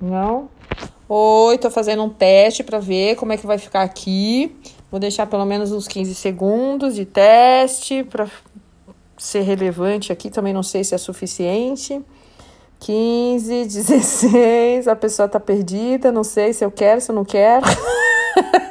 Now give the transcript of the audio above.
Não? Oi, tô fazendo um teste para ver como é que vai ficar aqui. Vou deixar pelo menos uns 15 segundos de teste para ser relevante aqui. Também não sei se é suficiente. 15, 16, a pessoa tá perdida, não sei se eu quero, se eu não quero.